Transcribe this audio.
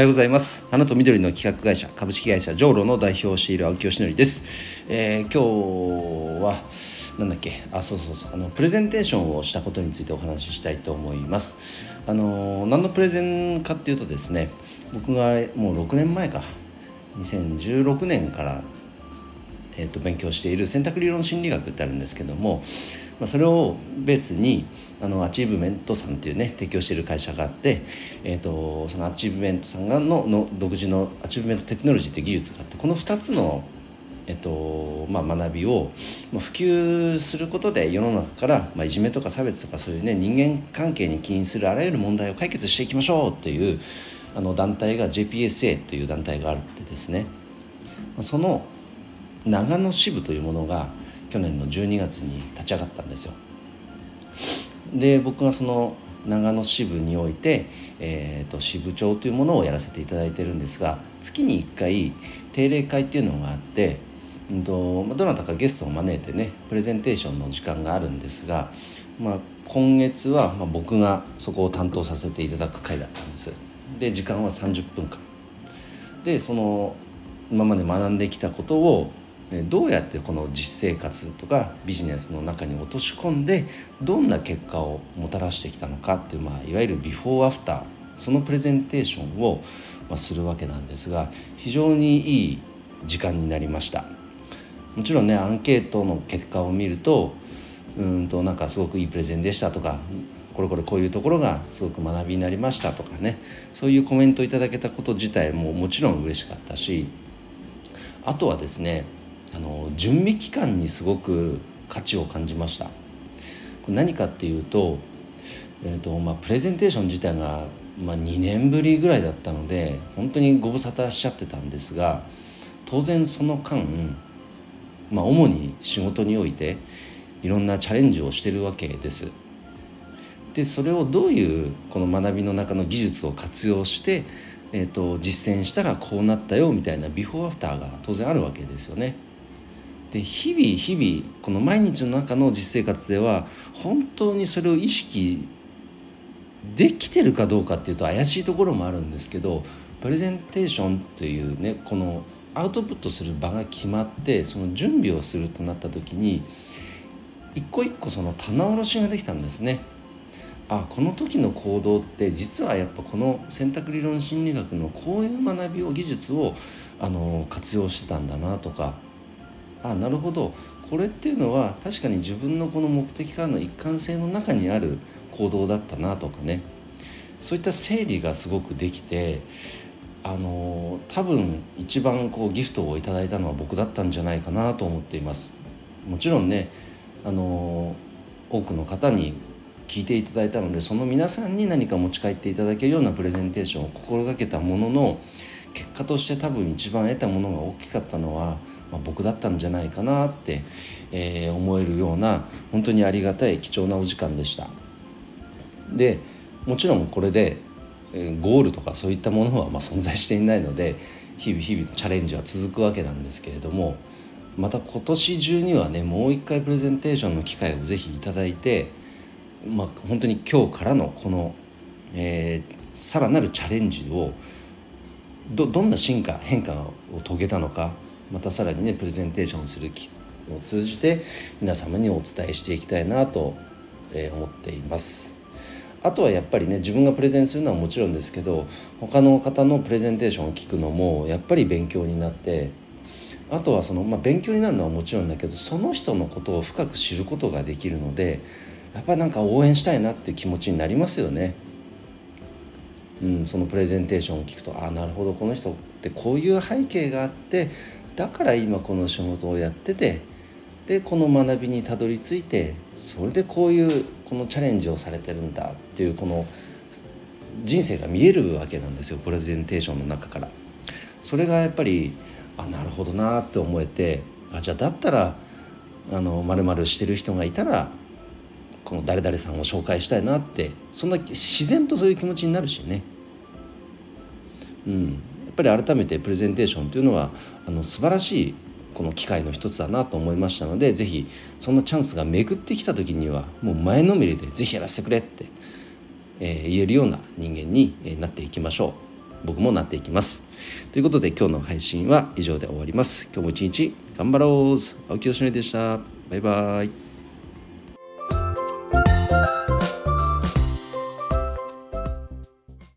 はようございます。花と緑の企画会社株式会社ジョーロの代表をしている青木よしのりです、えー、今日はなんだっけ？あそうそうそう。あのプレゼンテーションをしたことについてお話ししたいと思います。あの何のプレゼンかっていうとですね僕がもう6年前か。2016年からえー、と勉強している選択理論心理学ってあるんですけども、まあ、それをベースにあのアチーブメントさんっていうね提供している会社があって、えーと、そのアチーブメントさんがのの独自のアチーブメントテクノロジーっていう技術があってこの2つのえっとまあ、学びを普及することで世の中から、まあ、いじめとか差別とかそういうね人間関係に起因するあらゆる問題を解決していきましょうっていうあの団体が JPSA という団体があってですねその長野支部というものが去年の12月に立ち上がったんですよ。で僕がその長野支部において、えーと、支部長というものをやらせていただいてるんですが月に1回定例会っていうのがあって、うんとどなたかゲストを招いてねプレゼンテーションの時間があるんですが、まあ、今月は、ま、僕がそこを担当させていただく会だったんです。で時間は30分間でその今まで学んできたことをどうやってこの実生活とかビジネスの中に落とし込んでどんな結果をもたらしてきたのかっていう、まあ、いわゆるビフォーアフターそのプレゼンテーションを、まあ、するわけなんですが非常にいい時間になりました。もちろんねアンケートの結果を見るとうんとなんかすごくいいプレゼンでしたとかこれこれこういうところがすごく学びになりましたとかねそういうコメントいただけたこと自体ももちろん嬉しかったしあとはですねあの準備期間にすごく価値を感じました何かっていうと,、えーとまあ、プレゼンテーション自体が、まあ、2年ぶりぐらいだったので本当にご無沙汰しちゃってたんですが当然その間、まあ、主に仕事においていろんなチャレンジをしてるわけです。でそれをどういうこの学びの中の技術を活用して、えーと実践したらこうなったよみたいなビフォーアフターが当然あるわけですよね。で日々日々この毎日の中の実生活では本当にそれを意識できてるかどうかっていうと怪しいところもあるんですけどプレゼンテーションというねこのアウトプットする場が決まってその準備をするとなった時に一個一個その棚卸しができたんですね。あこの時の行動って実はやっぱこの選択理論心理学のこういう学びを技術をあの活用してたんだなとかあなるほど。これっていうのは確かに自分のこの目的からの一貫性の中にある行動だったなとかね。そういった整理がすごくできてあの多分一番こうギフトをいただいたのは僕だったんじゃないかなと思っています。もちろんねあの多くの方に聞いていただいたのでその皆さんに何か持ち帰っていただけるようなプレゼンテーションを心がけたものの結果として多分一番得たものが大きかったのはまあ、僕だったんじゃないかなって、えー、思えるような本当にありがたい貴重なお時間でした。でもちろんこれで、え、ゴールとかそういったものはまあ存在していないので日々日々チャレンジは続くわけなんですけれどもまた今年中にはねもう一回プレゼンテーションの機会をぜひいただいて、まあ、本当に今日からのこの、えー、さらなるチャレンジをどどんな進化変化を遂げたのかまたさらにねプレゼンテーションする機を通じて皆様にお伝えしていきたいなと思っています。あとはやっぱりね自分がプレゼンするのはもちろんですけど他の方のプレゼンテーションを聞くのもやっぱり勉強になってあとはその、まあ、勉強になるのはもちろんだけどその人のことを深く知ることができるのでやっぱりなんか応援したいなっていう気持ちになりますよね。うん、そのプレゼンテーションを聞くとああなるほどこの人ってこういう背景があってだから今この仕事をやっててでこの学びにたどり着いてそれでこういうこのチャレンジをされてるんだっていうこの人生が見えるわけなんですよプレゼンテーションの中から。それがやっぱりあなるほどなって思えてあじゃあだったらあの丸々してる人がいたらこの誰々さんを紹介したいなってそんな自然とそういう気持ちになるしね。うん、ぱり改めてプレゼンテーションというのはあの素晴らしいこの機会の一つだなと思いましたので是非そんなチャンスが巡ってきた時にはもう前のめりで是非やらせてくれって、えー、言えるような人間になっていきましょう。僕もなっていきます。ということで今日の配信は以上で終わります。今日も一日頑張ろう。青木よしのりでした。バイバイ。